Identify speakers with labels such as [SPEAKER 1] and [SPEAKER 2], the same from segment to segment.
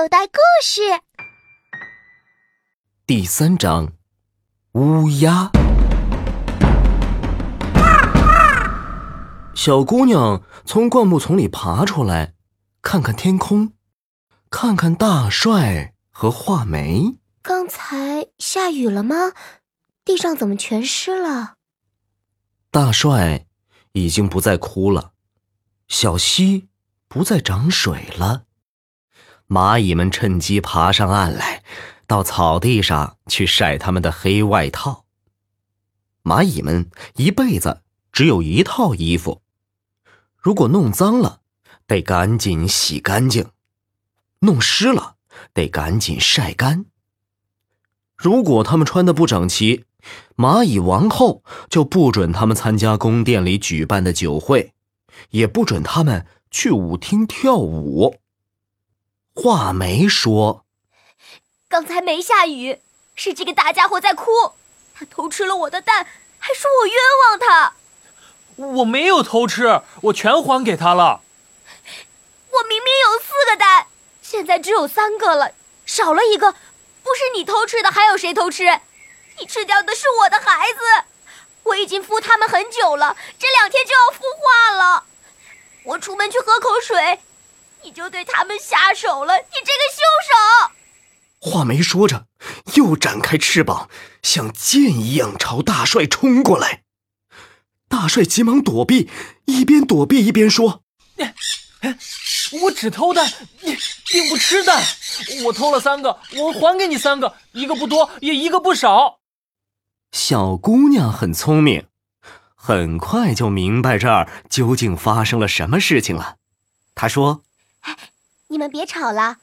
[SPEAKER 1] 口袋故事
[SPEAKER 2] 第三章：乌鸦。小姑娘从灌木丛里爬出来，看看天空，看看大帅和画眉。
[SPEAKER 1] 刚才下雨了吗？地上怎么全湿了？
[SPEAKER 2] 大帅已经不再哭了，小溪不再涨水了。蚂蚁们趁机爬上岸来，到草地上去晒他们的黑外套。蚂蚁们一辈子只有一套衣服，如果弄脏了，得赶紧洗干净；弄湿了，得赶紧晒干。如果他们穿的不整齐，蚂蚁王后就不准他们参加宫殿里举办的酒会，也不准他们去舞厅跳舞。画眉说：“
[SPEAKER 1] 刚才没下雨，是这个大家伙在哭。他偷吃了我的蛋，还说我冤枉他。
[SPEAKER 3] 我没有偷吃，我全还给他了。
[SPEAKER 1] 我明明有四个蛋，现在只有三个了，少了一个。不是你偷吃的，还有谁偷吃？你吃掉的是我的孩子。我已经孵他们很久了，这两天就要孵化了。我出门去喝口水。”你就对他们下手了，你这个凶手！
[SPEAKER 2] 话没说着，又展开翅膀，像箭一样朝大帅冲过来。大帅急忙躲避，一边躲避一边说：“
[SPEAKER 3] 我只偷蛋，并不吃蛋。我偷了三个，我还给你三个，一个不多，也一个不少。”
[SPEAKER 2] 小姑娘很聪明，很快就明白这儿究竟发生了什么事情了。她说。
[SPEAKER 1] 哎，你们别吵了，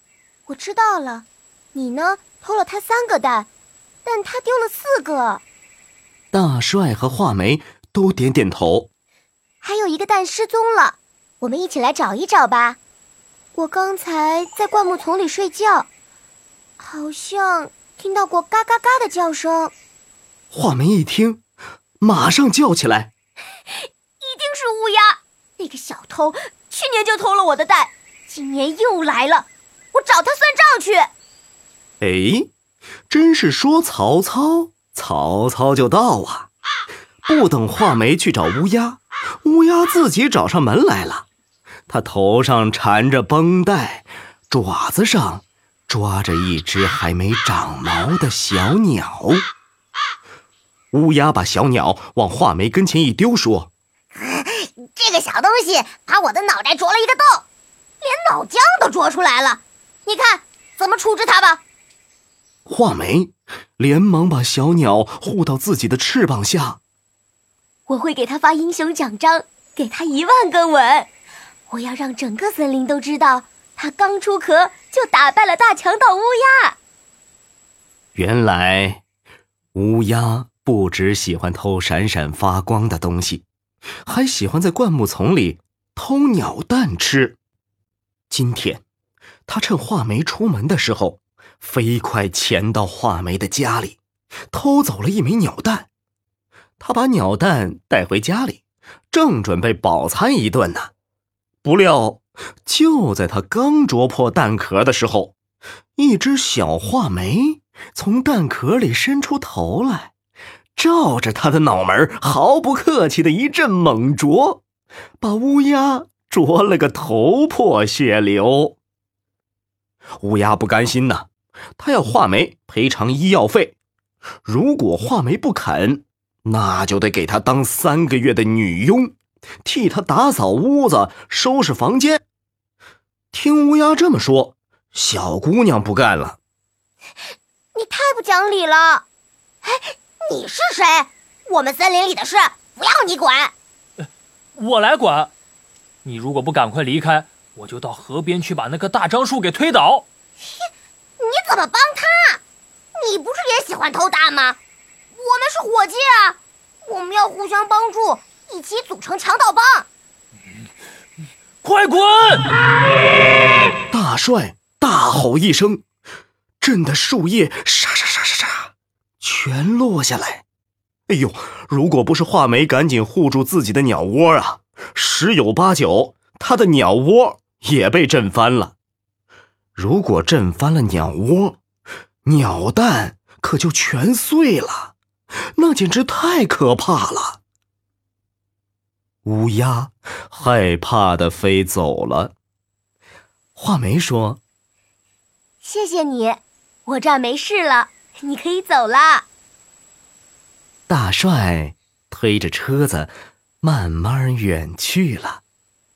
[SPEAKER 1] 我知道了。你呢，偷了他三个蛋，但他丢了四个。
[SPEAKER 2] 大帅和画眉都点点头。
[SPEAKER 1] 还有一个蛋失踪了，我们一起来找一找吧。我刚才在灌木丛里睡觉，好像听到过嘎嘎嘎的叫声。
[SPEAKER 2] 画眉一听，马上叫起来：“
[SPEAKER 1] 一定是乌鸦！那个小偷去年就偷了我的蛋。”今年又来了，我找他算账去。
[SPEAKER 2] 哎，真是说曹操，曹操就到啊！不等画眉去找乌鸦，乌鸦自己找上门来了。他头上缠着绷带，爪子上抓着一只还没长毛的小鸟。乌鸦把小鸟往画眉跟前一丢，说：“
[SPEAKER 1] 这个小东西把我的脑袋啄了一个洞。”连脑浆都啄出来了，你看怎么处置他吧。
[SPEAKER 2] 画眉连忙把小鸟护到自己的翅膀下。
[SPEAKER 1] 我会给他发英雄奖章，给他一万个吻。我要让整个森林都知道，他刚出壳就打败了大强盗乌鸦。
[SPEAKER 2] 原来，乌鸦不只喜欢偷闪闪发光的东西，还喜欢在灌木丛里偷鸟蛋吃。今天，他趁画眉出门的时候，飞快潜到画眉的家里，偷走了一枚鸟蛋。他把鸟蛋带回家里，正准备饱餐一顿呢。不料，就在他刚啄破蛋壳的时候，一只小画眉从蛋壳里伸出头来，照着他的脑门毫不客气的一阵猛啄，把乌鸦。啄了个头破血流。乌鸦不甘心呐，他要画眉赔偿医药费。如果画眉不肯，那就得给他当三个月的女佣，替他打扫屋子、收拾房间。听乌鸦这么说，小姑娘不干了：“
[SPEAKER 1] 你太不讲理了！哎，你是谁？我们森林里的事不要你管。
[SPEAKER 3] 我来管。”你如果不赶快离开，我就到河边去把那棵大樟树给推倒。
[SPEAKER 1] 你怎么帮他？你不是也喜欢偷蛋吗？我们是伙计啊，我们要互相帮助，一起组成强盗帮。
[SPEAKER 3] 快滚！
[SPEAKER 2] 大帅大吼一声，震得树叶沙沙沙沙沙全落下来。哎呦，如果不是画眉赶紧护住自己的鸟窝啊！十有八九，他的鸟窝也被震翻了。如果震翻了鸟窝，鸟蛋可就全碎了，那简直太可怕了。乌鸦害怕的飞走了。画眉说：“
[SPEAKER 1] 谢谢你，我这儿没事了，你可以走了。”
[SPEAKER 2] 大帅推着车子慢慢远去了。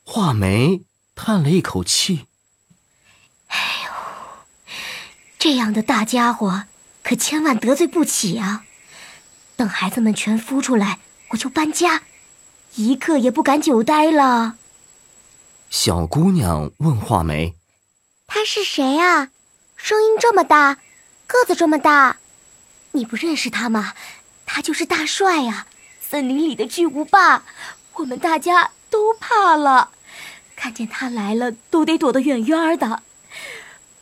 [SPEAKER 2] 画眉叹了一口气：“
[SPEAKER 1] 哎呦，这样的大家伙可千万得罪不起啊！等孩子们全孵出来，我就搬家。”一刻也不敢久待了。
[SPEAKER 2] 小姑娘问画眉：“
[SPEAKER 1] 他是谁啊？声音这么大，个子这么大，你不认识他吗？他就是大帅呀，森林里的巨无霸，我们大家都怕了，看见他来了都得躲得远远的。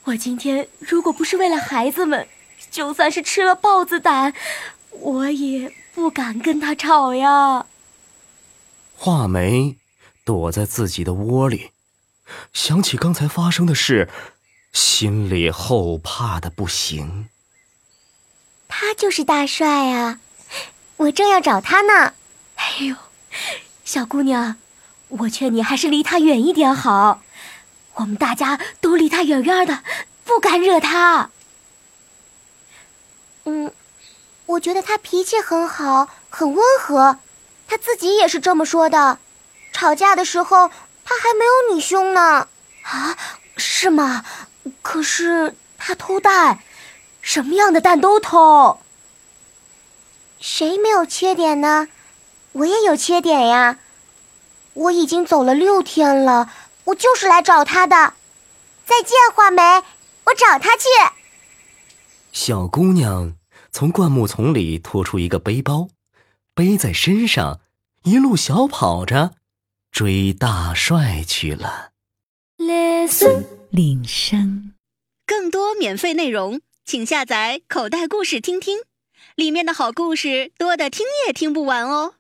[SPEAKER 1] 我今天如果不是为了孩子们，就算是吃了豹子胆，我也不敢跟他吵呀。”
[SPEAKER 2] 画眉躲在自己的窝里，想起刚才发生的事，心里后怕的不行。
[SPEAKER 1] 他就是大帅啊！我正要找他呢。哎呦，小姑娘，我劝你还是离他远一点好。我们大家都离他远远的，不敢惹他。嗯，我觉得他脾气很好，很温和。他自己也是这么说的，吵架的时候他还没有你凶呢。啊，是吗？可是他偷蛋，什么样的蛋都偷。谁没有缺点呢？我也有缺点呀。我已经走了六天了，我就是来找他的。再见，画眉，我找他去。
[SPEAKER 2] 小姑娘从灌木丛里拖出一个背包。背在身上，一路小跑着，追大帅去了。
[SPEAKER 4] Listen，铃声，更多免费内容，请下载口袋故事听听，里面的好故事多的听也听不完哦。